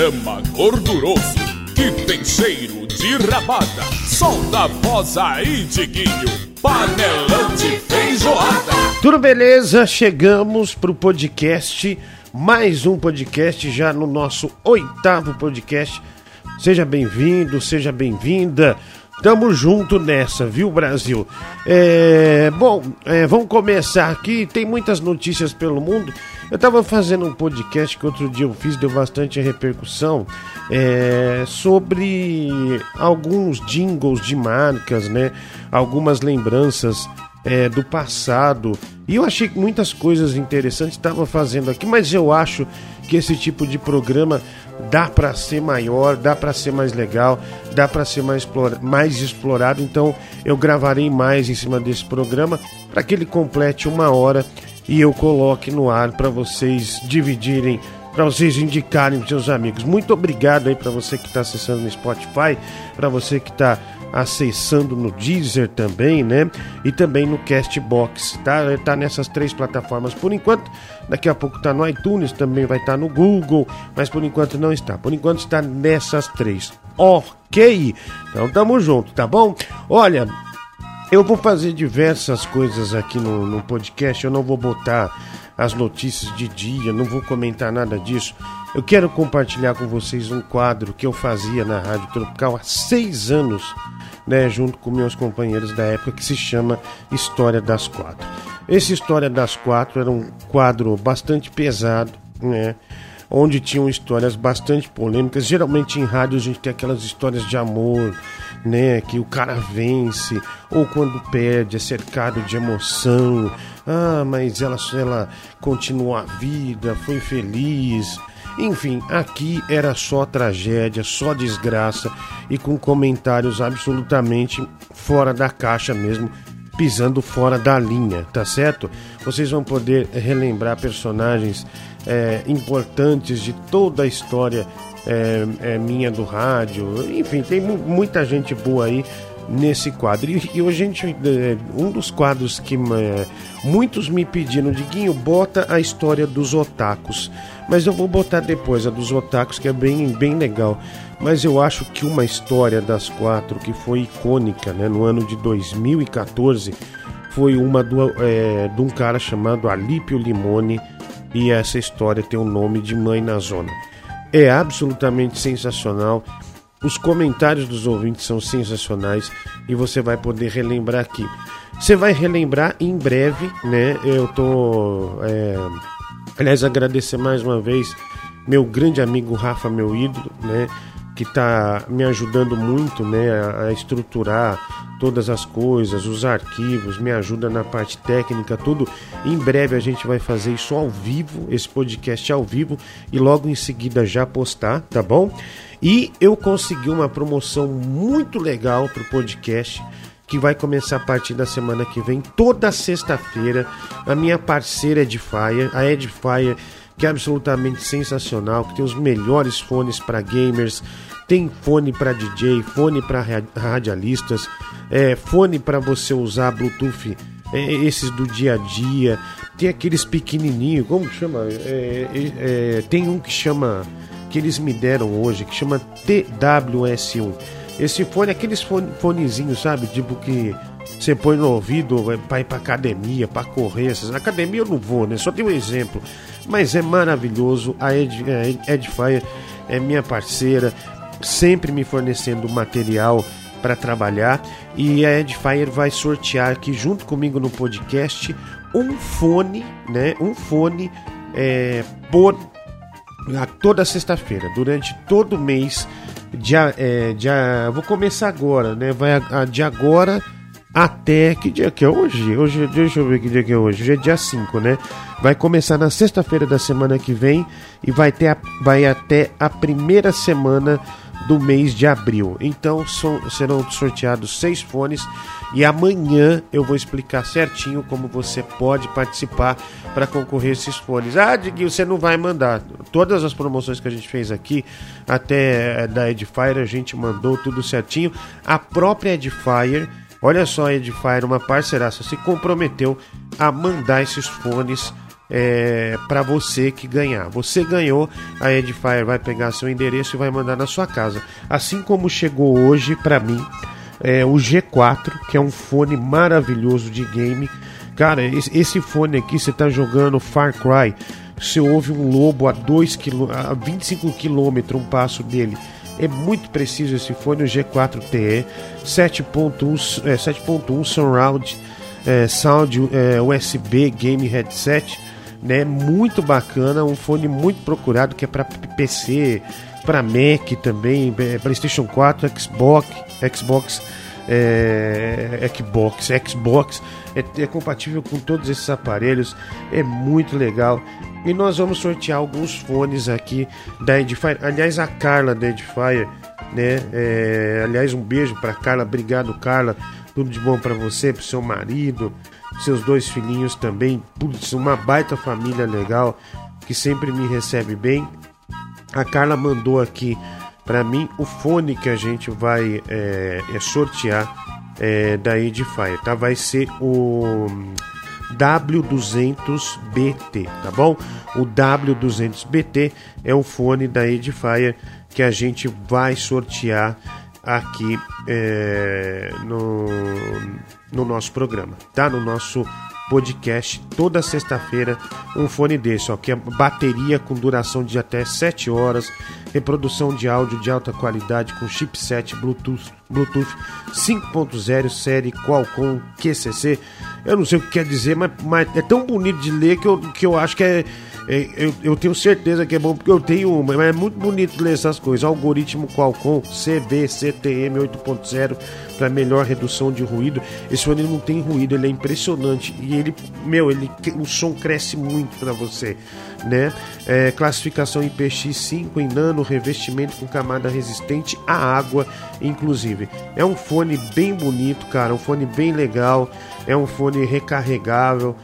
programa gorduroso que tem cheiro de rabada. Solta a voz aí, Diguinho, panelão de feijoada. Tudo beleza? Chegamos pro podcast, mais um podcast já no nosso oitavo podcast. Seja bem-vindo, seja bem-vinda. Tamo junto nessa, viu, Brasil? É, bom, é, vamos começar aqui. Tem muitas notícias pelo mundo. Eu tava fazendo um podcast que outro dia eu fiz, deu bastante repercussão, é, sobre alguns jingles de marcas, né? Algumas lembranças é, do passado. E eu achei muitas coisas interessantes estava fazendo aqui, mas eu acho que esse tipo de programa dá para ser maior, dá para ser mais legal, dá para ser mais, explora mais explorado. Então eu gravarei mais em cima desse programa para que ele complete uma hora e eu coloque no ar para vocês dividirem, para vocês indicarem para seus amigos. Muito obrigado aí para você que está acessando no Spotify, para você que está acessando no Deezer também, né? E também no Castbox, tá? Tá nessas três plataformas por enquanto. Daqui a pouco tá no iTunes, também vai estar tá no Google, mas por enquanto não está. Por enquanto está nessas três. Ok? Então tamo junto, tá bom? Olha, eu vou fazer diversas coisas aqui no, no podcast. Eu não vou botar as notícias de dia, não vou comentar nada disso. Eu quero compartilhar com vocês um quadro que eu fazia na Rádio Tropical há seis anos né, junto com meus companheiros da época, que se chama História das Quatro. Esse História das Quatro era um quadro bastante pesado, né? Onde tinham histórias bastante polêmicas. Geralmente em rádio a gente tem aquelas histórias de amor, né? Que o cara vence, ou quando perde, é cercado de emoção. Ah, mas ela, ela continuou a vida, foi feliz. Enfim, aqui era só tragédia, só desgraça e com comentários absolutamente fora da caixa mesmo, pisando fora da linha, tá certo? Vocês vão poder relembrar personagens é, importantes de toda a história é, é, minha do rádio, enfim, tem muita gente boa aí nesse quadro. E, e hoje a gente, é, um dos quadros que é, muitos me pediram, Diguinho, bota a história dos otakus. Mas eu vou botar depois a dos otakus, que é bem, bem legal. Mas eu acho que uma história das quatro que foi icônica né, no ano de 2014 foi uma do, é, de um cara chamado Alípio Limone. E essa história tem o nome de Mãe na Zona. É absolutamente sensacional. Os comentários dos ouvintes são sensacionais e você vai poder relembrar aqui. Você vai relembrar em breve, né? Eu tô. É... Aliás, agradecer mais uma vez meu grande amigo Rafa, meu ídolo, né? Que está me ajudando muito, né? A, estruturar todas as coisas, os arquivos, me ajuda na parte técnica, tudo. Em breve a gente vai fazer isso ao vivo, esse podcast ao vivo, e logo em seguida já postar, tá bom? E eu consegui uma promoção muito legal para o podcast que vai começar a partir da semana que vem, toda sexta-feira. A minha parceira Edifier, a Edifier, que é absolutamente sensacional, que tem os melhores fones para gamers, tem fone para DJ, fone para radialistas, é, fone para você usar Bluetooth, é, esses do dia a dia. Tem aqueles pequenininhos, como chama? É, é, é tem um que chama que eles me deram hoje, que chama TWS1. Esse fone, aqueles fone, fonezinhos, sabe? Tipo que você põe no ouvido para ir pra academia, para correr. Essas... Academia eu não vou, né? Só tem um exemplo. Mas é maravilhoso. A Ed, a Edifier é minha parceira, sempre me fornecendo material para trabalhar. E a Edifier vai sortear aqui junto comigo no podcast um fone, né? Um fone é, por toda sexta-feira, durante todo o mês. De, é, de, vou começar agora, né? Vai a, a, de agora até. Que dia que é hoje? hoje? Deixa eu ver que dia que é hoje. Hoje é dia 5, né? Vai começar na sexta-feira da semana que vem e vai, ter a, vai até a primeira semana do mês de abril. Então são, serão sorteados seis fones e amanhã eu vou explicar certinho como você pode participar para concorrer esses fones. Ah, Diguinho, você não vai mandar. Todas as promoções que a gente fez aqui, até eh, da Edifier, a gente mandou tudo certinho. A própria Edifier, olha só, a Edifier, uma parceiraça, se comprometeu a mandar esses fones é, para você que ganhar. Você ganhou, a Edifier vai pegar seu endereço e vai mandar na sua casa. Assim como chegou hoje para mim é, o G4, que é um fone maravilhoso de game. Cara, esse fone aqui, você tá jogando Far Cry, você ouve um lobo a, 2 km, a 25 km um passo dele. É muito preciso esse fone, o G4TE, 7.1 é, 7.1 surround é, sound é, USB game headset, né? Muito bacana, um fone muito procurado que é para PC, para Mac também, é, PlayStation 4, Xbox, Xbox, é, Xbox, Xbox é, é, compatível com todos esses aparelhos, é muito legal. E nós vamos sortear alguns fones aqui da Edifier. Aliás, a Carla da Edifier, né? É, aliás, um beijo para Carla, obrigado Carla, tudo de bom para você, para seu marido, seus dois filhinhos também. Putz, uma baita família legal que sempre me recebe bem. A Carla mandou aqui para mim o fone que a gente vai é, é sortear é, da Edifier, tá? Vai ser o W200BT, tá bom? O W200BT é o fone da Edifier que a gente vai sortear aqui é, no, no nosso programa, tá? No nosso podcast toda sexta-feira um fone desse, ó, que é bateria com duração de até 7 horas, reprodução de áudio de alta qualidade com chipset Bluetooth, Bluetooth 5.0 série Qualcomm QCC. Eu não sei o que quer dizer, mas, mas é tão bonito de ler que eu, que eu acho que é é, eu, eu, tenho certeza que é bom, porque eu tenho uma, mas é muito bonito ler essas coisas. Algoritmo Qualcomm CB-CTM 8.0 para melhor redução de ruído. Esse fone não tem ruído, ele é impressionante e ele, meu, ele, o som cresce muito para você, né? É, classificação IPX5 em nano, revestimento com camada resistente à água, inclusive. É um fone bem bonito, cara, um fone bem legal, é um fone recarregável.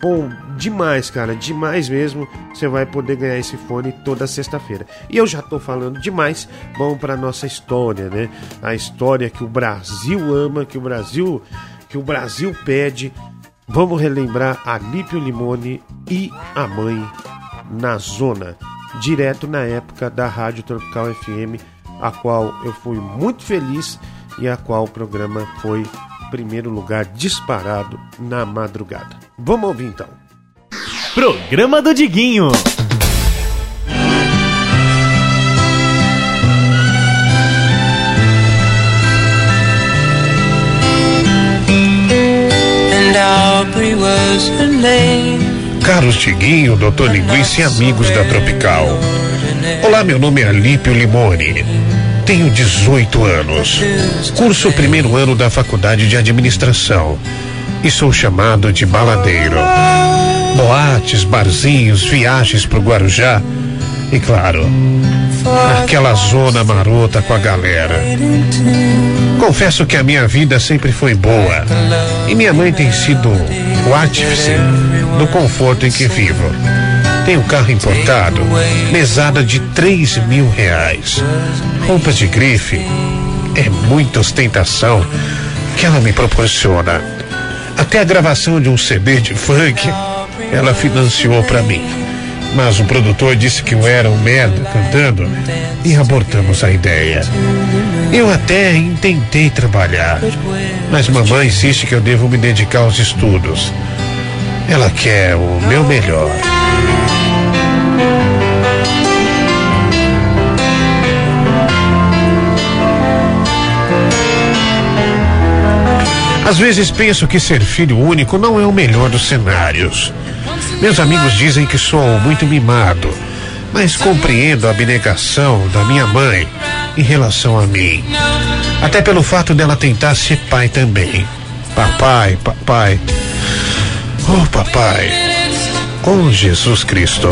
Bom, demais, cara, demais mesmo. Você vai poder ganhar esse fone toda sexta-feira. E eu já tô falando demais. Vamos para nossa história, né? A história que o Brasil ama, que o Brasil, que o Brasil pede. Vamos relembrar a Lípio Limone e a mãe na zona, direto na época da Rádio Tropical FM, a qual eu fui muito feliz e a qual o programa foi primeiro lugar disparado na madrugada. Vamos ouvir então. Programa do Diguinho. Carlos Tiguinho, Doutor Linguiça e amigos da Tropical. Olá, meu nome é Alípio Limone. Tenho 18 anos. Curso o primeiro ano da Faculdade de Administração. E sou chamado de baladeiro. Boates, barzinhos, viagens pro Guarujá. E claro, aquela zona marota com a galera. Confesso que a minha vida sempre foi boa. E minha mãe tem sido o artífice do conforto em que vivo. Um carro importado, mesada de três mil reais. Roupas de grife. É muita ostentação que ela me proporciona. Até a gravação de um CD de funk, ela financiou para mim. Mas o produtor disse que eu era um merda cantando e abortamos a ideia. Eu até intentei trabalhar, mas mamãe insiste que eu devo me dedicar aos estudos. Ela quer o meu melhor. Às vezes penso que ser filho único não é o melhor dos cenários. Meus amigos dizem que sou muito mimado, mas compreendo a abnegação da minha mãe em relação a mim. Até pelo fato dela tentar ser pai também. Papai, papai. Oh, papai. Oh, Jesus Cristo.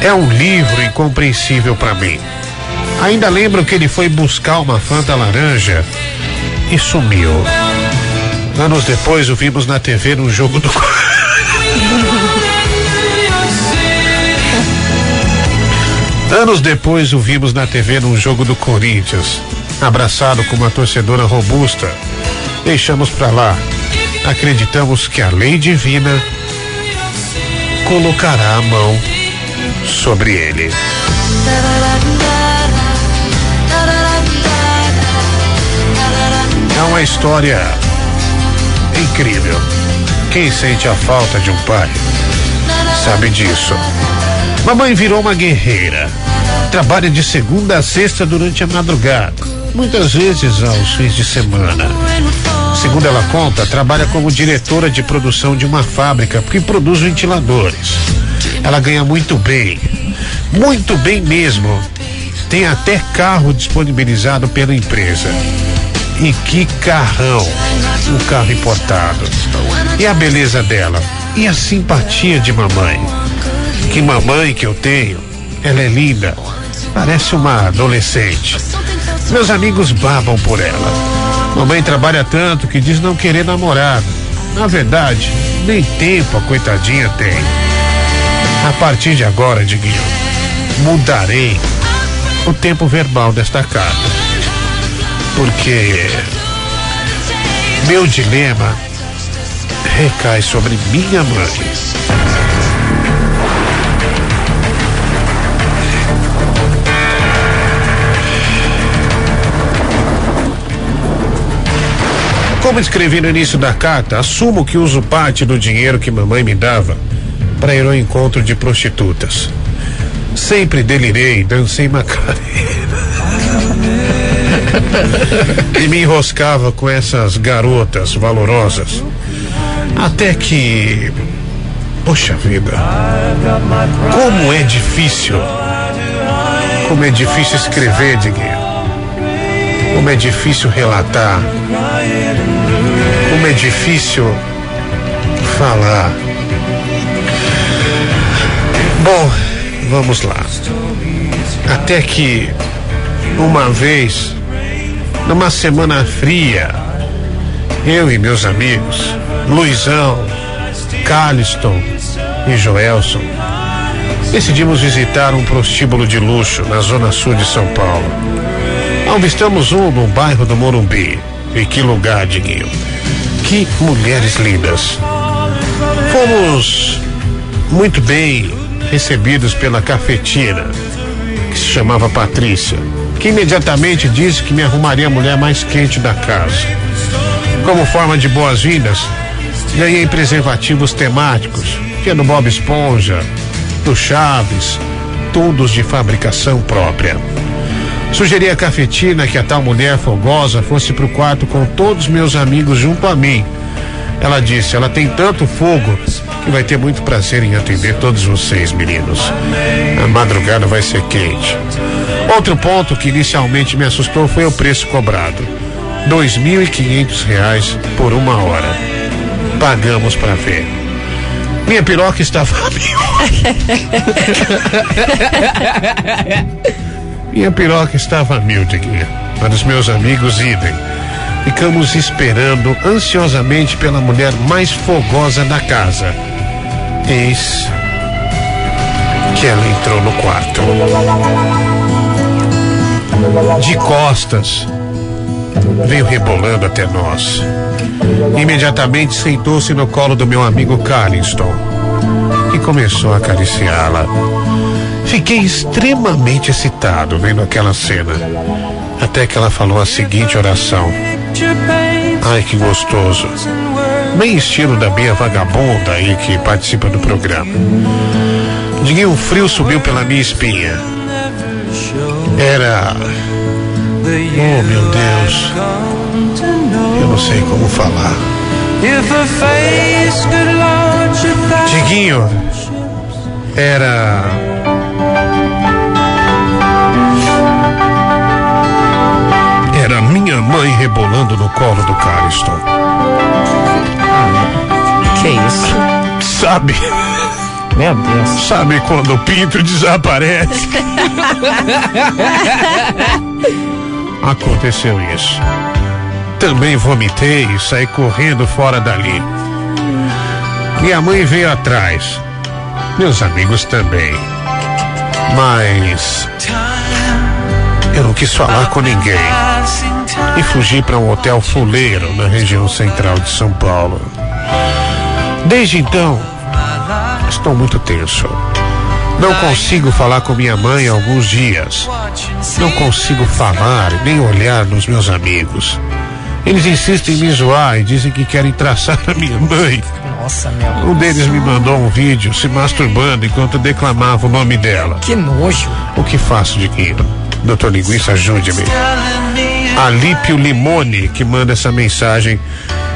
É um livro incompreensível para mim. Ainda lembro que ele foi buscar uma fanta laranja e sumiu. Anos depois o vimos na TV num jogo do. Anos depois o vimos na TV num jogo do Corinthians, abraçado com uma torcedora robusta. Deixamos pra lá. Acreditamos que a lei divina colocará a mão sobre ele. É uma história incrível. Quem sente a falta de um pai sabe disso. Mamãe virou uma guerreira. Trabalha de segunda a sexta durante a madrugada, muitas vezes aos fins de semana. Segundo ela conta, trabalha como diretora de produção de uma fábrica que produz ventiladores. Ela ganha muito bem, muito bem mesmo. Tem até carro disponibilizado pela empresa. E que carrão! Um carro importado. E a beleza dela? E a simpatia de mamãe? Que mamãe que eu tenho? Ela é linda. Parece uma adolescente. Meus amigos babam por ela. Mamãe trabalha tanto que diz não querer namorado. Na verdade, nem tempo a coitadinha tem. A partir de agora, Diguinho, mudarei o tempo verbal desta carta porque meu dilema recai sobre minha mãe. Como escrevi no início da carta, assumo que uso parte do dinheiro que mamãe me dava para ir ao encontro de prostitutas. Sempre delirei, dancei macarena. e me enroscava com essas garotas valorosas. Até que. Poxa vida. Como é difícil. Como é difícil escrever, Diguinho. Como é difícil relatar. Como é difícil falar. Bom, vamos lá. Até que uma vez numa semana fria, eu e meus amigos, Luizão, Carliston e Joelson, decidimos visitar um prostíbulo de luxo na zona sul de São Paulo. Avistamos um no bairro do Morumbi. E que lugar, Diguinho. Que mulheres lindas. Fomos muito bem recebidos pela cafetina, que se chamava Patrícia que imediatamente disse que me arrumaria a mulher mais quente da casa. Como forma de boas-vindas, ganhei preservativos temáticos, que é do Bob Esponja, do Chaves, todos de fabricação própria. Sugeri a cafetina que a tal mulher fogosa fosse pro quarto com todos meus amigos junto a mim. Ela disse: ela tem tanto fogo que vai ter muito prazer em atender todos vocês, meninos. A madrugada vai ser quente. Outro ponto que inicialmente me assustou foi o preço cobrado. Dois mil e quinhentos reais por uma hora. Pagamos para ver. Minha piroca estava. Minha piroca estava mil, Diguinha. Para os meus amigos, idem. Ficamos esperando ansiosamente pela mulher mais fogosa da casa. Eis que ela entrou no quarto de costas, veio rebolando até nós. Imediatamente sentou-se no colo do meu amigo Carliston, que começou a acariciá-la. Fiquei extremamente excitado vendo aquela cena, até que ela falou a seguinte oração: Ai, que gostoso. Bem estilo da Bia Vagabunda aí que participa do programa. Diguinho, o frio subiu pela minha espinha. Era. Oh meu Deus. Eu não sei como falar. Diguinho. Era. Era minha mãe rebolando no colo do Cariston. Que isso? Sabe? Meu Deus. Sabe quando o pinto desaparece? Aconteceu isso. Também vomitei e saí correndo fora dali. Minha mãe veio atrás. Meus amigos também. Mas. Eu não quis falar com ninguém. E fugi para um hotel fuleiro na região central de São Paulo. Desde então, Estou muito tenso. Não consigo falar com minha mãe há alguns dias. Não consigo falar nem olhar nos meus amigos. Eles insistem em me zoar e dizem que querem traçar a minha mãe. Nossa, meu. Um deles me mandou um vídeo se masturbando enquanto declamava o nome dela. Que nojo. O que faço, Diquinho? Doutor Linguiça, ajude-me. Alípio Limone que manda essa mensagem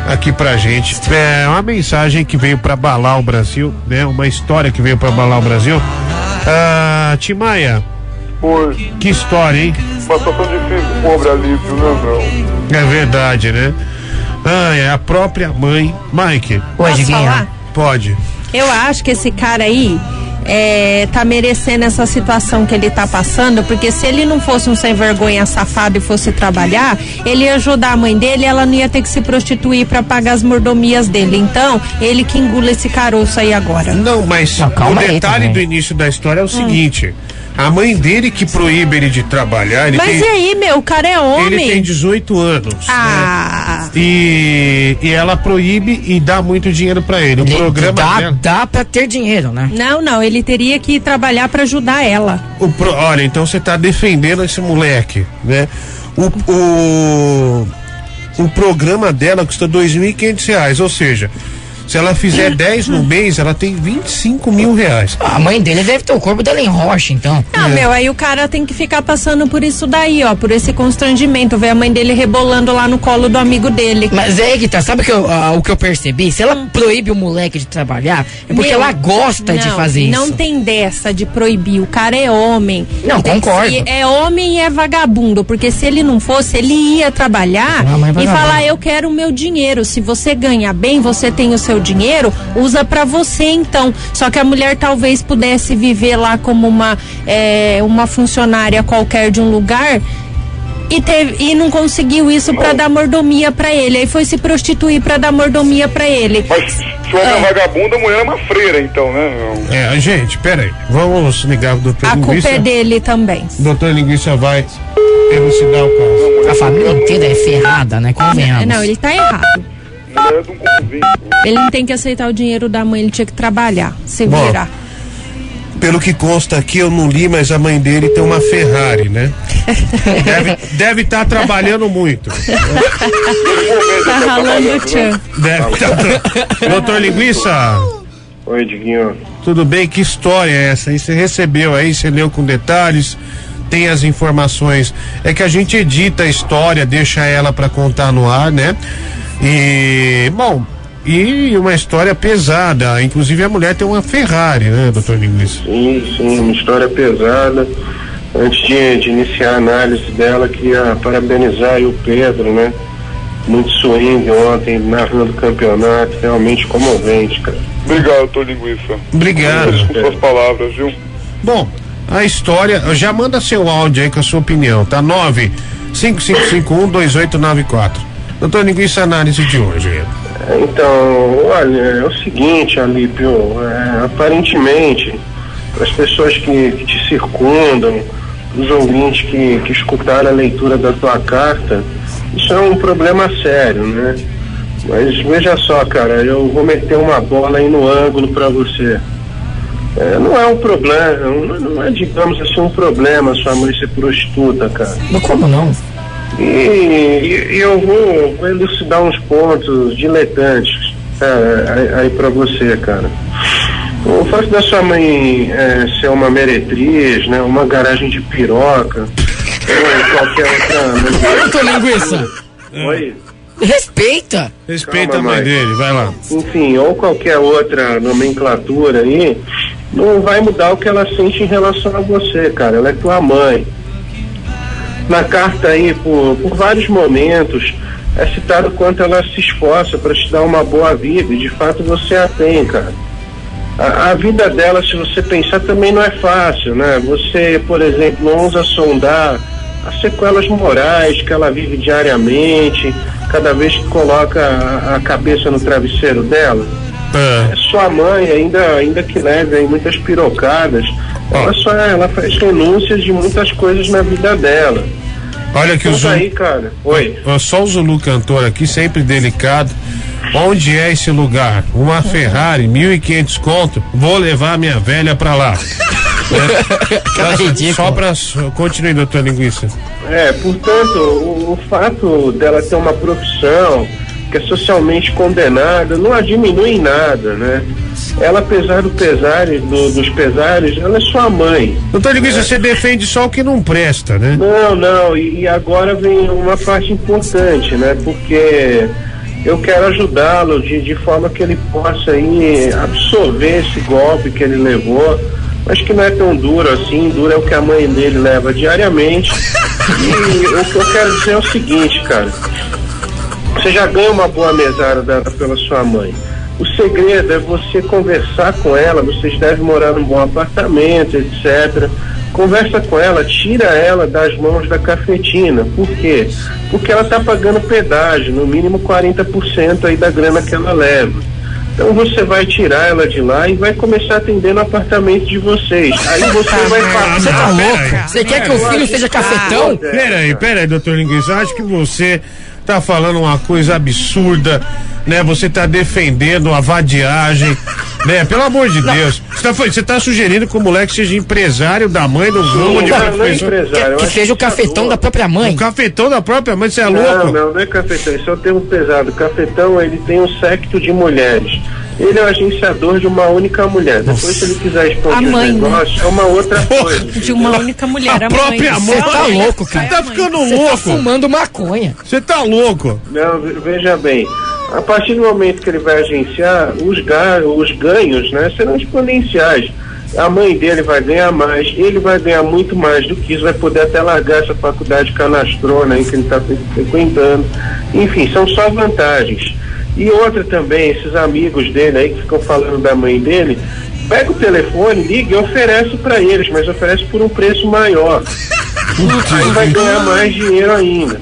aqui pra gente. É uma mensagem que veio pra abalar o Brasil, né? Uma história que veio pra abalar o Brasil. Ah, Timaya, Oi, que história, hein? uma situação difícil, pobre Alípio, né, meu? É verdade, né? Ah, é a própria mãe. Mike, Diguinho. falar? pode. Eu acho que esse cara aí é, tá merecendo essa situação que ele tá passando, porque se ele não fosse um sem vergonha safado e fosse trabalhar, ele ia ajudar a mãe dele e ela não ia ter que se prostituir pra pagar as mordomias dele. Então, ele que engula esse caroço aí agora. Não, mas Não, o calma aí detalhe também. do início da história é o Hum. seguinte: a mãe dele que proíbe ele de trabalhar, ele Mas tem, e aí, meu, o cara é ele tem homem. 18 anos. Ah, né? E, e ela proíbe e dá muito dinheiro pra ele. O Ele programa dá, dela. dá pra ter dinheiro, né? não, não, ele teria que trabalhar pra ajudar ela. Pro- olha, então você tá defendendo esse moleque, né? O, o, o programa dela custa 2.500 reais, ou seja, se ela fizer 10 no mês, ela tem 25 mil reais. A mãe dele deve ter o corpo dela em rocha, então. Não, meu, aí o cara tem que ficar passando por isso daí, ó, por esse constrangimento, ver a mãe dele rebolando lá no colo do amigo dele. Mas é aí que tá, sabe que eu- ah, o que eu percebi? Se ela proíbe o moleque de trabalhar, é porque Meu, ela gosta de não, fazer isso. Não tem dessa de proibir. O cara é homem. Não, concordo. ser- É homem e é vagabundo. Porque se ele não fosse, ele ia trabalhar Ah, e falar: Eu quero o meu dinheiro. Se você ganha bem, você tem o seu dinheiro, usa pra você então. Só que a mulher talvez pudesse viver lá como uma, é, uma funcionária qualquer de um lugar. E, teve, e não conseguiu isso pra dar mordomia pra ele. Aí foi se prostituir pra dar mordomia pra ele. Mas se o homem é vagabundo, a mulher é uma freira, então, né? É, gente, pera aí. Vamos ligar pro doutor A culpa Linguiça. é dele também. O doutor Linguiça vai elucidar o caso. A família inteira é ferrada, né? Convenhamos. Não, ele tá errado. Mulher de um convite. Ele não tem que aceitar o dinheiro da mãe, ele tinha que trabalhar, se Bom. virar. Pelo que consta aqui, eu não li, mas a mãe dele tem uma Ferrari, né? Deve estar tá trabalhando muito. Tá ralando o tchan. Deve tá tra... Doutor Linguiça, Oi, Diguinho. tudo bem? Que história é essa? aí? Você recebeu aí, você leu com detalhes, tem as informações. É que a gente edita a história, deixa ela pra contar no ar, né? E, bom, e uma história pesada. Inclusive a mulher tem uma Ferrari, né, doutor Linguiça? Sim, sim, uma história pesada. Antes de, de iniciar a análise dela, queria parabenizar aí o Pedro, né? Muito swing ontem, narrando o campeonato, realmente comovente, cara. Obrigado, doutor Linguiça. Obrigado. Com suas palavras, viu? Bom, a história, já manda seu áudio aí com a sua opinião, tá? 955512894. Doutor Linguiça, análise de hoje. Então, olha, é o seguinte, Alípio, é, aparentemente, para as pessoas que, que te circundam, os ouvintes que, que escutaram a leitura da tua carta, isso é um problema sério, né? Mas veja só, cara, eu vou meter uma bola aí no ângulo para você. É, não é um problema, não, não é, digamos assim, um problema sua mãe ser prostituta, cara. Mas como não? E, eu vou, vou elucidar uns pontos diletantes é, aí, para você, cara. O fato da sua mãe é, ser uma meretriz, né, uma garagem de piroca, ou qualquer outra. Doutor Linguiça, Oi? respeita. Respeita Calma, a mãe mãe. dele, vai lá. enfim, ou qualquer outra nomenclatura aí, não vai mudar o que ela sente em relação a você, cara. Ela é tua mãe. Na carta aí, por, por vários momentos, é citado quanto ela se esforça para te dar uma boa vida, e de fato você a tem, cara. A, a vida dela, se você pensar, também não é fácil, né? Você, por exemplo, ousa sondar as sequelas morais que ela vive diariamente, cada vez que coloca a, a cabeça no travesseiro dela. Ah, Sua mãe, ainda, ainda que leve aí muitas pirocadas, ela, só, ela faz renúncias de muitas coisas na vida dela. olha que o Zulu, aí, cara. Oi. só o Zulu cantor aqui, sempre delicado. Onde é esse lugar? Uma Ferrari, 1.500 conto. Vou levar minha velha pra lá. Ridículo. Só pra. Continue, doutor Linguiça. É, portanto, o, o fato dela ter uma profissão que é socialmente condenada não a diminui em nada, né? Ela, apesar do pesares, do- dos pesares, ela é sua mãe. Doutor Linguiça, você defende só o que não presta, né? Não, não, e, e agora vem uma parte importante, né? Porque eu quero ajudá-lo de, de forma que ele possa aí absorver esse golpe que ele levou, mas que não é tão duro assim, duro é o que a mãe dele leva diariamente. E o que eu quero dizer é o seguinte, cara. Você já ganha uma boa mesada dada pela sua mãe. O segredo é você conversar com ela, vocês devem morar num bom apartamento, etc. Conversa com ela, tira ela das mãos da cafetina. Por quê? Porque ela está pagando pedágio, no mínimo 40% aí da grana que ela leva. Então você vai tirar ela de lá e vai começar a atender no apartamento de vocês. Aí você vai falar. Você tá louco? Você quer que o filho seja cafetão? Peraí, peraí, doutor Linguiça. Acho que você tá falando uma coisa absurda, né? Você tá defendendo a vadiagem, né? Pelo amor de Deus. Você tá, você tá sugerindo que o moleque seja empresário da mãe do rumo de Não, não é empresário. Que acho seja o cafetão da própria mãe. O cafetão da própria mãe, você é Não, louco? não, não é cafetão, isso é um termo pesado. Cafetão, ele tem um séquito de mulheres. Ele é o agenciador de uma única mulher. Depois, se ele quiser expandir o né? negócio, é uma outra coisa. De uma única mulher. A a própria mãe. Só Tá louco, cara. a Tá ficando Você tá louco? fumando maconha. Você tá louco? Não, ve- veja bem, a partir do momento que ele vai agenciar, os, ga- os ganhos né, serão exponenciais. A mãe dele vai ganhar mais, ele vai ganhar muito mais do que isso, vai poder até largar essa faculdade canastrona aí que ele está frequentando. Enfim, são só vantagens. E outra também, esses amigos dele aí que ficam falando da mãe dele, pega o telefone, liga e oferece para eles, mas oferece por um preço maior. Aí vai ganhar mais dinheiro ainda.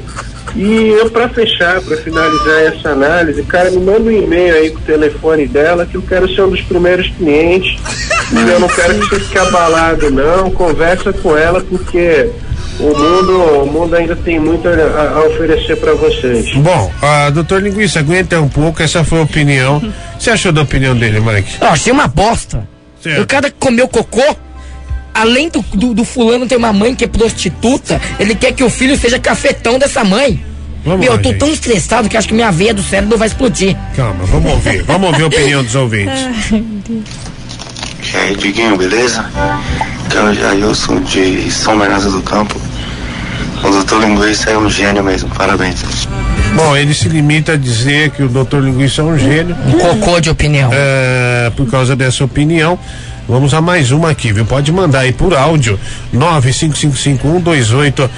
E eu, para fechar, para finalizar essa análise, cara, me manda um e-mail aí com o telefone dela, que eu quero ser um dos primeiros clientes. E eu não quero que você fique abalado, não. Conversa com ela, porque o mundo, o mundo ainda tem muito a, a- a oferecer para vocês. Bom, ah, doutor Linguiça, aguenta um pouco, essa foi a opinião. O que você achou da opinião dele, Mike? Eu achei uma bosta. Certo. O cara comeu cocô. Além do, do, do fulano ter uma mãe que é prostituta, ele quer que o filho seja cafetão dessa mãe. Vamos Meu, lá, eu tô gente. tão estressado que acho que minha veia do cérebro vai explodir. Calma, vamos ouvir. Vamos ouvir a opinião dos ouvintes. E aí, Diguinho, beleza? Que é o Jailson de São Bernardo do Campo. O doutor Linguiça é um gênio mesmo, parabéns. Bom, ele se limita a dizer que o doutor Linguiça é um gênio. Um cocô de opinião. É, por causa dessa opinião. Vamos a mais uma aqui, viu? Pode mandar aí por áudio 955512894.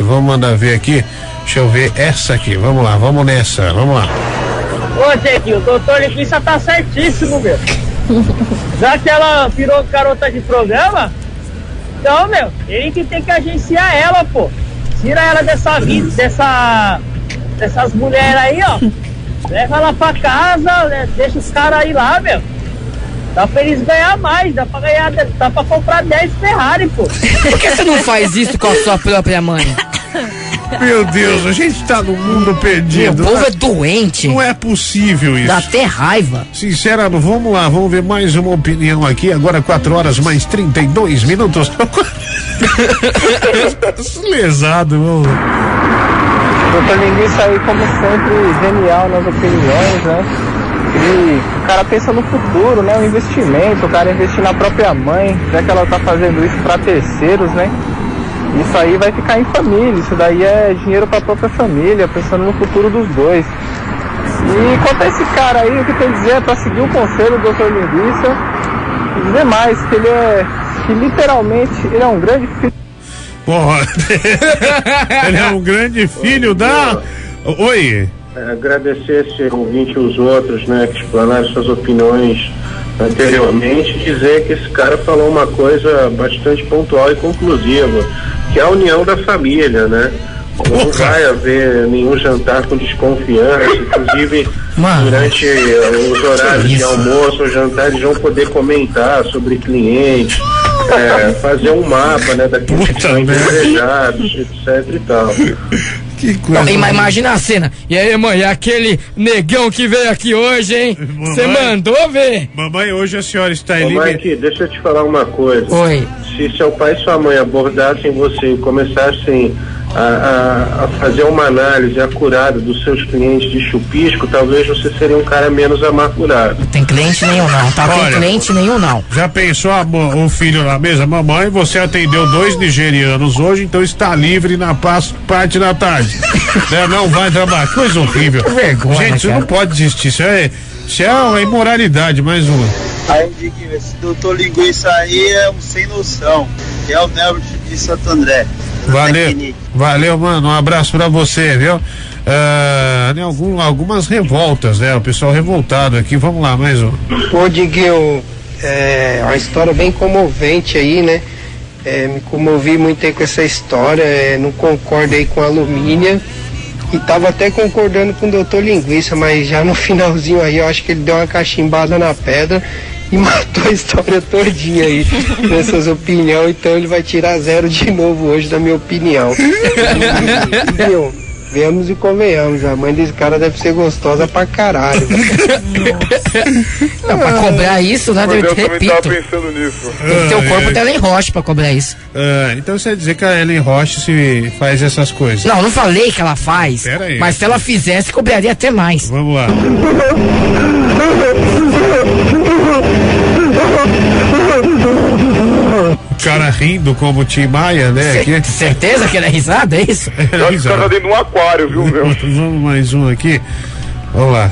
Vamos mandar ver aqui. Deixa eu ver essa aqui. Vamos lá, vamos nessa. Vamos lá. Ô, Jequinho, o doutor Linguiça tá certíssimo, meu. Já que ela virou garota de programa, então, meu, ele que tem que agenciar ela, pô. Tira ela dessa vida, dessa. dessas mulheres aí, ó. Leva ela pra casa, né, deixa os caras aí lá, meu. Dá pra eles ganhar mais, dá pra ganhar, dá pra comprar 10 Ferrari, pô. Por que você não faz isso com a sua própria mãe? Meu Deus, a gente tá no mundo perdido. povo é doente. Não é possível isso. Dá até raiva. Sinceramente, vamos lá, vamos ver mais uma opinião aqui. Agora 4 horas mais 32 minutos. Lesado, vamos. Doutor Linguiça aí, como sempre, genial nas opiniões, né? E o cara pensa no futuro, né? O investimento, o cara investir na própria mãe, já que ela tá fazendo isso para terceiros, né? Isso aí vai ficar em família, isso daí é dinheiro para a própria família, pensando no futuro dos dois. E quanto a esse cara aí, o que tem a dizer é para seguir o conselho do Dr. Linguiça e dizer mais, que ele é, que literalmente, ele é um grande filho Porra. Ele é um grande filho da. Oi. É, agradecer esse ouvinte e os outros, né, que explanaram suas opiniões anteriormente, dizer que esse cara falou uma coisa bastante pontual e conclusiva, que é a união da família, né? Não vai haver nenhum jantar com desconfiança, inclusive Mano. durante eh, os horários de almoço ou jantar eles vão poder comentar sobre clientes, é, fazer um mapa, né, daqueles que são desejados, etc e tal. Que Não, ima- imagina a cena. E aí, mãe, aquele negão que veio aqui hoje, hein? Você Mamãe. mandou ver? Mamãe, hoje a senhora está Ô, em Mike, deixa eu te falar uma coisa. Oi. Se seu pai e sua mãe abordassem você e começassem a, a- a fazer uma análise acurada dos seus clientes de chupisco, talvez você seria um cara menos amargurado. Tem cliente nenhum não, tá? Tem Olha. cliente nenhum não. Já pensou a o filho na mesa? Mamãe, você atendeu dois nigerianos hoje, então está livre na parte da tarde. Né, Não vai trabalhar. Coisa horrível. vergonha, Gente, isso não pode existir. Isso é, isso é uma imoralidade, mais uma. Aí, Diguinho, esse doutor linguiça aí é um sem noção. É o Nelbert de Santo André. Valeu, valeu, mano. Um abraço pra você, viu? Ah, né, algum- algumas revoltas, né? O pessoal revoltado aqui. Vamos lá, mais um. Ô Diguinho, é uma história bem comovente aí, né? É, me comovi muito aí com essa história, é, não concordo aí com a Alumínia. E tava até concordando com o doutor Linguiça, mas já no finalzinho aí eu acho que ele deu uma cachimbada na pedra e matou a história todinha aí nessas opiniões, então ele vai tirar zero de novo hoje da minha opinião. Vemos e convenhamos, a mãe desse cara deve ser gostosa pra caralho. Não, pra cobrar isso, né? Mas Eu eu repito. tava pensando nisso. Tem que ter o corpo dela em rocha pra cobrar isso. Ah, então você quer dizer que a Ellen Roche se faz essas coisas? Não, não falei que ela faz. Pera aí. Mas se ela fizesse, cobraria até mais. Vamos lá. O cara rindo como o Tim Maia, né? Aqui. Certeza que era risada, é isso? Eu acho que o cara tá dentro de um aquário, viu, meu? Vamos mais um aqui. Vamos lá.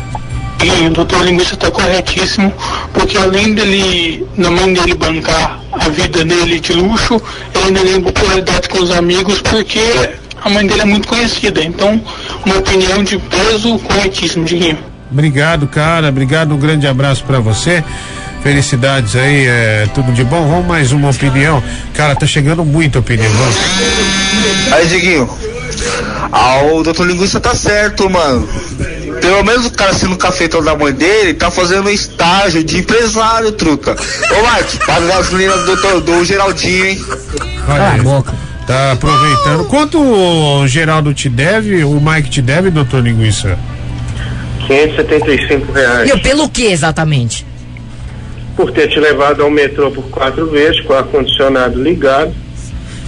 E o doutor Linguiça está corretíssimo, porque além dele, da mãe dele bancar a vida dele de luxo, ele ainda tem popularidade com os amigos, porque a mãe dele é muito conhecida. Então, uma opinião de peso corretíssimo, Diguinho. Obrigado, cara. Obrigado. Um grande abraço pra você. Felicidades aí, é, tudo de bom. Vamos mais uma opinião. Cara, tá chegando muita opinião. Vamos. Aí, Diguinho. Ah, o doutor Linguiça tá certo, mano. Pelo menos o cara sendo cafetão da mãe dele, tá fazendo estágio de empresário, truta. Ô, Mike, paga a gasolina do, doutor, do Geraldinho, hein? Olha aí. Tá aproveitando. Quanto o Geraldo te deve, o Mike te deve, doutor Linguiça? 575 reais. Meu, pelo que exatamente? Por ter te levado ao metrô por quatro vezes, com o ar-condicionado ligado.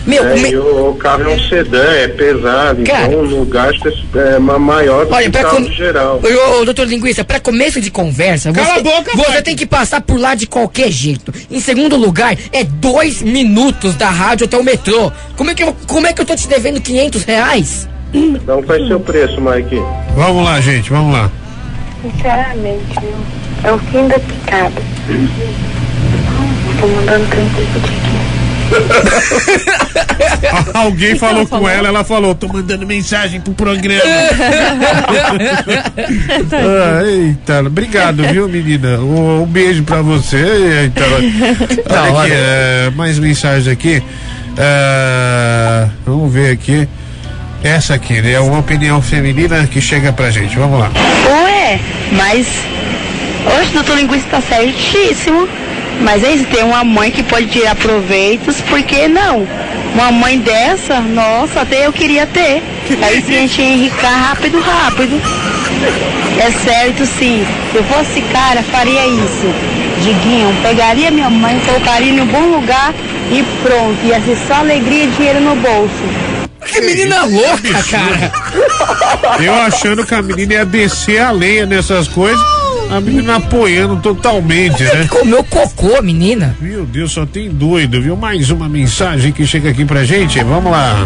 Meu, né, me- o, carro é um sedã, é pesado, Cara. então o gasto é, é ma- maior do Olha, que o com... geral. Ô, ô, doutor Linguiça, pra começo de conversa, Cala você, a boca, você pai. tem que passar por lá de qualquer jeito. Em segundo lugar, é dois minutos da rádio até o metrô. Como é que eu, como é que eu tô te devendo 500 reais? Então qual é seu preço, Mike? Vamos lá, gente, vamos lá. Sinceramente, viu? É o fim da picada. Tô mandando 35 tiquinhos. Alguém falou com ela, ela falou, tô mandando mensagem pro programa. ah, eita, obrigado, viu, menina? Um, um beijo pra você. Eita, olha aqui, olha. é, mais mensagens aqui. É, vamos ver aqui. Essa aqui, né? Uma opinião feminina que chega pra gente. Vamos lá. Ué, mas. Hoje o doutor Linguiça tá certíssimo. Mas aí se tem uma mãe que pode tirar proveitos, por que não? Uma mãe dessa, nossa, até eu queria ter. Aí sim a gente ia enricar rápido, rápido. É certo sim. Se eu fosse cara, faria isso. Diguinho, pegaria minha mãe, colocaria em um bom lugar e pronto. Ia ser só alegria e dinheiro no bolso. Que menina louca, cara. Eu achando que a menina ia descer a lenha nessas coisas, a menina apoiando totalmente, né? Comeu cocô, menina. Meu Deus, só tem doido, viu? Mais uma mensagem que chega aqui pra gente. Vamos lá.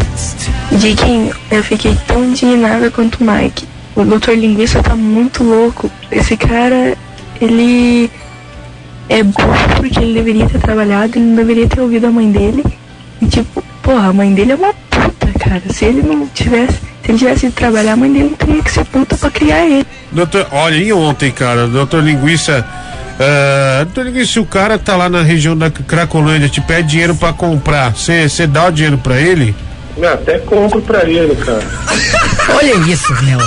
Diguinho, eu fiquei tão indignada quanto o Mike. O Dr. Linguiça tá muito louco. Esse cara, ele é burro porque ele deveria ter trabalhado, ele não deveria ter ouvido a mãe dele. E tipo, porra, a mãe dele é uma puta, cara. Se ele não tivesse, se ele tivesse ido trabalhar, a mãe dele não teria que ser puta pra criar ele. Doutor, olha, e ontem, cara, doutor Linguiça. ah, doutor Linguiça, se o cara tá lá na região da Cracolândia, te pede dinheiro pra comprar, você dá o dinheiro pra ele? Eu até compro pra ele, cara. Olha isso, meu.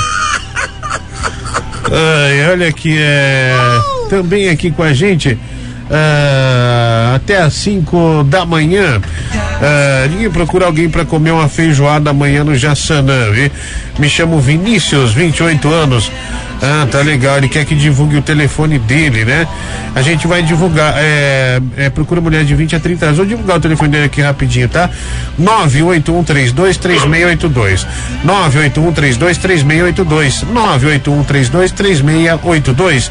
Ai, olha aqui, é. Também aqui com a gente. ah, até às 5 da manhã. Ah, ninguém procura alguém para comer uma feijoada amanhã no Jaçanã, viu? Me chamo Vinícius, 28 anos. Ah, tá legal. Ele quer que divulgue o telefone dele, né? A gente vai divulgar. É, é, procura mulher de 20 a 30 anos. Vou divulgar o telefone dele aqui rapidinho, tá? 981323682. 981323682. 981323682.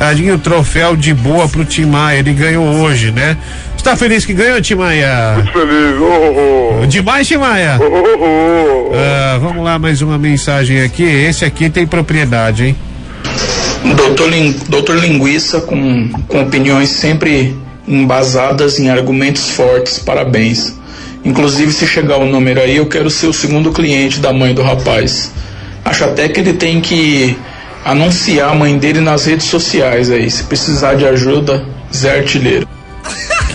Adinho o troféu de boa pro Tim Maia. Ele ganhou hoje, né? Você tá feliz que ganhou, Tim Maia? Muito feliz. Oh, oh. Demais, Tim Maia. Oh, oh, oh. Ah, vamos lá, mais uma mensagem aqui. Esse aqui tem propriedade, hein? Doutor, doutor Linguiça com, com opiniões sempre embasadas em argumentos fortes, parabéns. Inclusive, se chegar o número aí, eu quero ser o segundo cliente da mãe do rapaz. Acho até que ele tem que anunciar a mãe dele nas redes sociais aí. Se precisar de ajuda, Zé Artilheiro.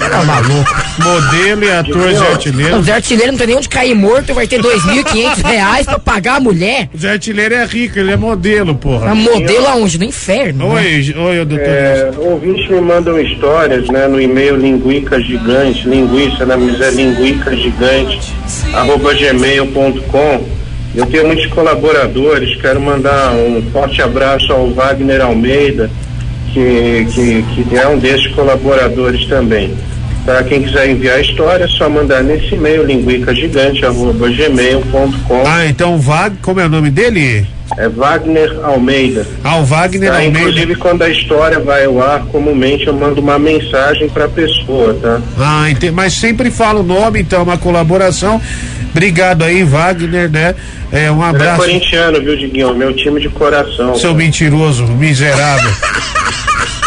Cara maluco. Modelo e ator Zé Artilheiro. O Zé Artilheiro não tem nem onde cair morto, vai ter 2.500 reais pra pagar a mulher. O Zé Artilheiro é rico, ele é modelo, porra. A modelo aonde? No inferno. né? Oi, oi, doutor. É, ouvintes me mandam histórias, né, no e-mail linguica gigante, linguiça, né, mas é linguica gigante, arroba gmail.com. Eu tenho muitos colaboradores, quero mandar um forte abraço ao Wagner Almeida, que, que, que é um desses colaboradores também. Para quem quiser enviar a história, é só mandar nesse e-mail linguicagigante.gmail.com. Ah, então Vag, como é o nome dele? É Wagner Almeida. Ah, o Wagner Tá, Almeida. Inclusive, quando a história vai ao ar, comumente eu mando uma mensagem para a pessoa, tá? Ah, ente- mas sempre fala o nome, então, uma colaboração. Obrigado aí, Wagner, né? É, um é abraço. corintiano, viu, Diguinho? Meu time de coração. Seu mentiroso, miserável.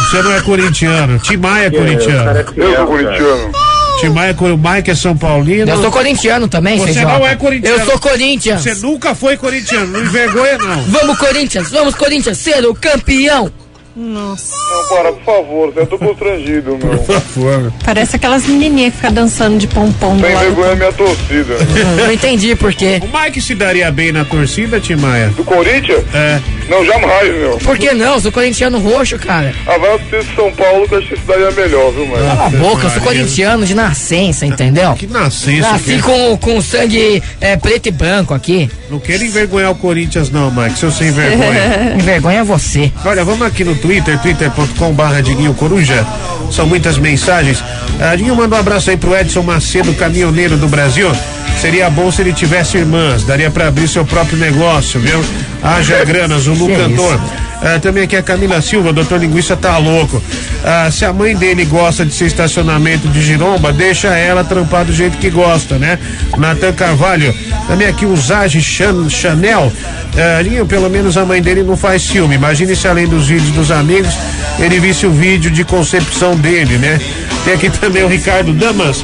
Você não é corintiano. Timaya é corintiano. Eu sou corintiano. Timaya é. O Mike é São Paulino. Eu sou corintiano também, Você não é corintiano. Eu sou Corinthians. Você nunca foi corintiano. Não envergonha, não. Vamos, Corinthians, vamos, Corinthians, ser o campeão. Nossa. Não, para, por favor, eu tô constrangido, meu. Por favor. Parece aquelas menininhas que ficam dançando de pompom do Sem lado. vergonha é minha torcida. Não entendi por quê. O Mike se daria bem na torcida, Timaya? Do Corinthians? É. Não, jamais, meu. Por que não? Eu sou corintiano roxo, cara. Ah, vai de São Paulo que eu acho que daí é melhor, viu, mano? Cala a boca, eu sou corintiano de nascença, entendeu? Que nascença. Nasci que- com, com sangue é, preto e branco aqui. Não quero envergonhar o Corinthians, não, Mike. Seu sem vergonha. Envergonha você. Olha, vamos aqui no Twitter, twitter.com.br Diguinho Coruja. São muitas mensagens. Ah, Diguinho manda um abraço aí pro Edson Macedo, caminhoneiro do Brasil. Seria bom se ele tivesse irmãs, daria pra abrir seu próprio negócio, viu? Haja grana, Zulu Que cantor. Ah, também aqui a Camila Silva, doutor Linguiça tá louco. Ah, se a mãe dele gosta de ser estacionamento de giromba, deixa ela trampar do jeito que gosta, né? Natan Carvalho, também aqui o Zage Chan- Chanel. Ah, pelo menos a mãe dele não faz ciúme. Imagine se além dos vídeos dos amigos, ele visse o vídeo de concepção dele, né? Tem aqui também o Ricardo Damas.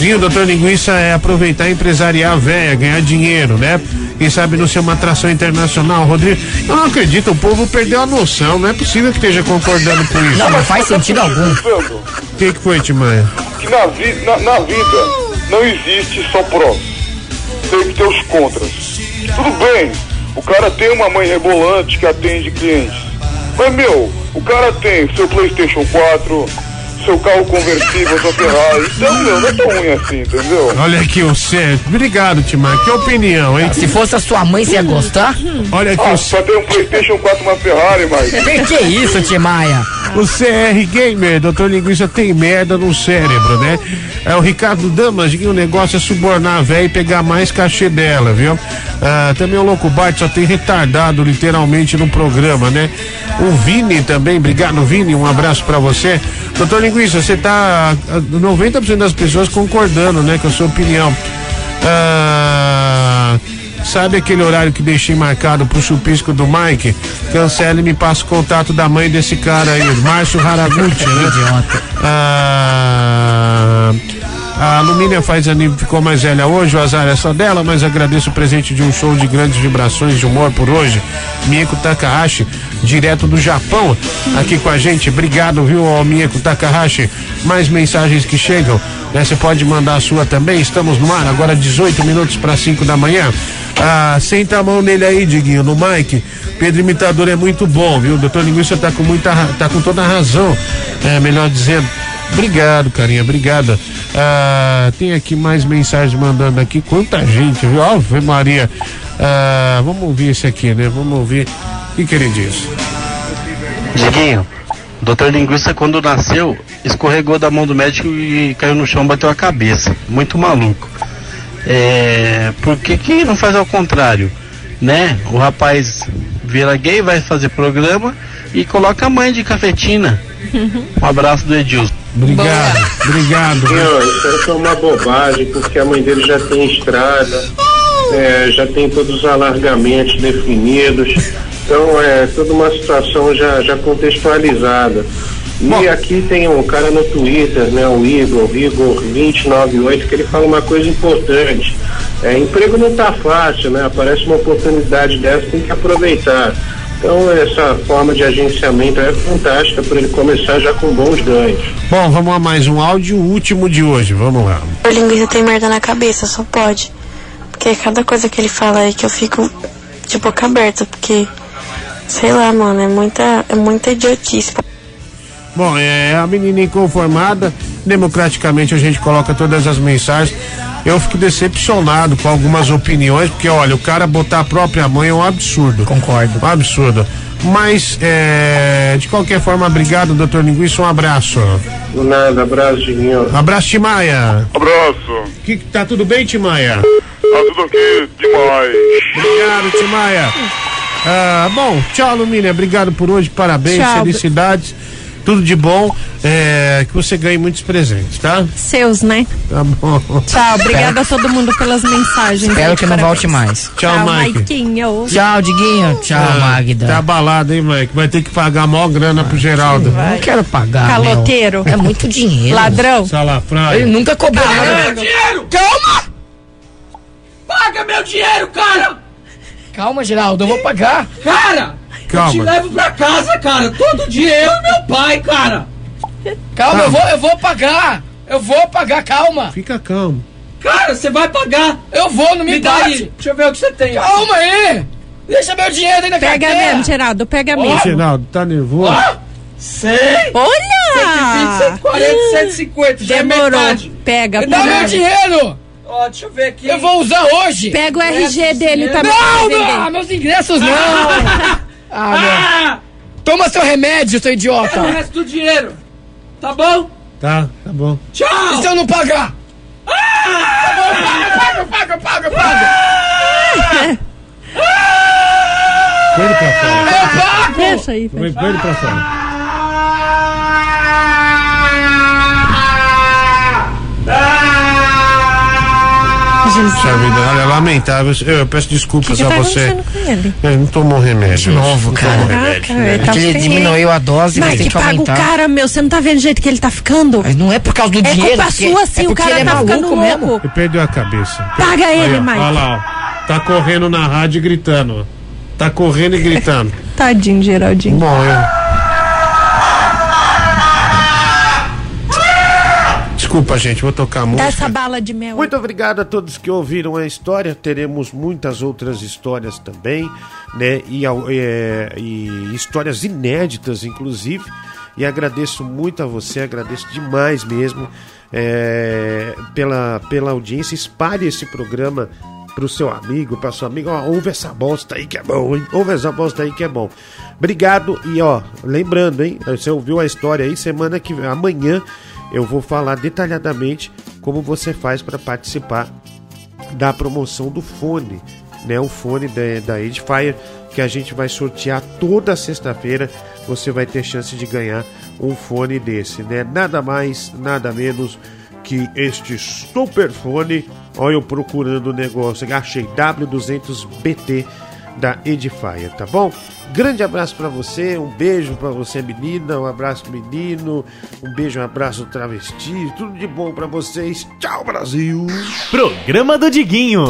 Linho, doutor Linguiça, é aproveitar empresariar a véia, ganhar dinheiro, né? Quem sabe não ser uma atração internacional, Rodrigo. Eu não acredito, o povo perdeu a noção. Não é possível que esteja concordando com isso. Não, não faz sentido algum. O que, que foi, Timaya? que na, vi na, na vida não existe só prós. Tem que ter os contras. Tudo bem, o cara tem uma mãe rebolante que atende clientes. Mas, meu, o cara tem seu PlayStation 4, seu carro conversível, sua Ferrari. Então, meu, não é tão ruim assim, entendeu? Olha aqui o Sérgio. Obrigado, Timaya. Que opinião, hein? Se fosse a sua mãe, você ia gostar? Olha aqui Ah, o só tem um PlayStation 4 e uma Ferrari, mas. Que que é isso, Timaya? O CR Gamer, doutor Linguiça, tem merda no cérebro, né? É o Ricardo Damas, que o negócio é subornar a véia e pegar mais cachê dela, viu? Ah, também o Louco Bart só tem retardado literalmente no programa, né? O Vini também, obrigado Vini, um abraço pra você. Doutor Linguiça, você tá ah, 90% das pessoas concordando, né, com a sua opinião. Ah, Sabe aquele horário que deixei marcado pro chupisco do Mike? Cancela e me passa o contato da mãe desse cara aí, Márcio Haraguchi, né? Ah, a Alumínia faz anível, ficou mais velha hoje, o azar é só dela, mas agradeço o presente de um show de grandes vibrações de humor por hoje. Mieko Takahashi, direto do Japão, aqui com a gente. Obrigado, viu, ao Mieko Takahashi. Mais mensagens que chegam, né? Você pode mandar a sua também. Estamos no ar, agora 18 minutos para 5 da manhã. Ah, senta a mão nele aí, Diguinho, no Mike. Pedro Imitador é muito bom, viu? O doutor Linguiça tá com muita, tá com toda a razão, é, melhor dizendo. Obrigado, carinha, obrigado. Ah, tem aqui mais mensagens mandando aqui. Quanta gente, viu? Ave Maria. Ah, vamos ouvir esse aqui, né? Vamos ouvir. O que, que ele diz? Diguinho, o doutor Linguiça quando nasceu, escorregou da mão do médico e caiu no chão, bateu a cabeça. Muito maluco. É, por que, que não faz ao contrário? Né? O rapaz vira gay, vai fazer programa e coloca a mãe de cafetina. Um abraço do Edilson. Obrigado, obrigado. Senhor, isso é uma bobagem, porque a mãe dele já tem estrada, é, já tem todos os alargamentos definidos. Então é toda uma situação já, já contextualizada. E aqui tem um cara no Twitter, né, o Igor, Igor298, que ele fala uma coisa importante. É, emprego não tá fácil, né? Aparece uma oportunidade dessa, tem que aproveitar. Então essa forma de agenciamento é fantástica para ele começar já com bons ganhos. Bom, vamos a mais um áudio, o último de hoje. Vamos lá. O linguiça tem merda na cabeça, só pode. Porque cada coisa que ele fala aí que eu fico de boca aberta, porque, sei lá, mano, é muita, é muita idiotice. Bom, é a menina inconformada. Democraticamente a gente coloca todas as mensagens. Eu fico decepcionado com algumas opiniões, porque olha, o cara botar a própria mãe é um absurdo. Concordo. Um absurdo. Mas, é, de qualquer forma, obrigado, doutor Linguiça. Um abraço. Do nada, abraço, Diguinho. Abraço, Timaia. Abraço. Que, tá tudo bem, Timaia? Tá tudo aqui demais. Obrigado, Timaia. Ah, bom, tchau, Alumínia. Obrigado por hoje. Parabéns, Tchau. felicidades. Tudo de bom. É, que você ganhe muitos presentes, tá? Seus, né? Tá bom. Tchau, obrigada a todo mundo pelas mensagens. Espero que não Parabéns. volte mais. Tchau, Mike. Maiquinho. Tchau, Diguinho. Tchau, Ah, Magda. Tá abalado, hein, Mike? Vai ter que pagar a maior grana pro Geraldo. Não quero pagar. Caloteiro. meu. É muito dinheiro. Ladrão. Salafrário. Ele nunca cobrou nada. dinheiro! Calma! Paga meu dinheiro, cara! Calma, Geraldo, eu vou pagar. Cara! Calma. Eu te levo pra casa, cara, todo dia, eu e meu pai, cara! Calma, eu vou, eu vou pagar. Eu vou pagar, calma. Fica calmo. Cara, você vai pagar! Eu vou, não me, Me dá aí, deixa eu ver o que você tem. Calma aí. Deixa meu dinheiro aí na Pega carteira. mesmo, Geraldo, pega Ô, mesmo. Geraldo, tá nervoso? Ó, 100, Olha! 120, 140, 150, já é metade. Pega, Me dá meu dinheiro. Ó, deixa eu ver aqui. Eu vou usar hoje. Pega o RG dele Não, também. Não, pra não, vender. meus ingressos não. ah, meu. Ah! Toma seu remédio, seu Quero o idiota. resto do dinheiro. Tá bom? Tá, tá bom. Tchau! E se eu não pagar? Paga, paga, paga, paga. Põe ele pra fora. Eu pago. Deixa aí, Põe, põe ele pra fora. Puxa vida, olha, lamentável. Eu, eu peço O que, desculpas que a tá você. acontecendo com ele? Ele não tomou remédio. De novo, Não cara. tomou remédio. Caraca, ele tá ele diminuiu a dose, mas Mas tem que que paga o aumentar. cara, meu. Você não tá vendo o jeito que ele tá ficando? Mas não é por causa do É dinheiro. culpa porque- sua, sim. é o cara ele é tá ficando maluco mesmo. louco. Ele perdeu a cabeça. Paga ele, Aí, ó, Mike. Olha lá, ó. Tá correndo na rádio e gritando. ó. Tá correndo e gritando. Tadinho, Geraldinho. Bom, eu. Desculpa, gente, vou tocar a Dá música. essa bala de mel. Muito obrigado a todos que ouviram a história. Teremos muitas outras histórias também, né? E, é, e histórias inéditas, inclusive. E agradeço muito a você, agradeço demais mesmo é, pela, pela audiência. Espalhe esse programa pro seu amigo, pra sua amiga. Ó, ouve essa bosta aí que é bom, hein? Ouve essa bosta aí que é bom. Obrigado e ó, lembrando, hein? Você ouviu a história aí, semana que amanhã eu vou falar detalhadamente como você faz para participar da promoção do fone, né? O fone da, da que a gente vai sortear toda sexta-feira. Você vai ter chance de ganhar um fone desse, né? Nada mais, nada menos que este super fone. Olha eu procurando o negócio, achei W200BT da Edifier, tá bom? Grande abraço pra você, um beijo pra você menina, um abraço menino, um beijo, um abraço travesti, tudo de bom pra vocês. Tchau Brasil. Programa do Diguinho.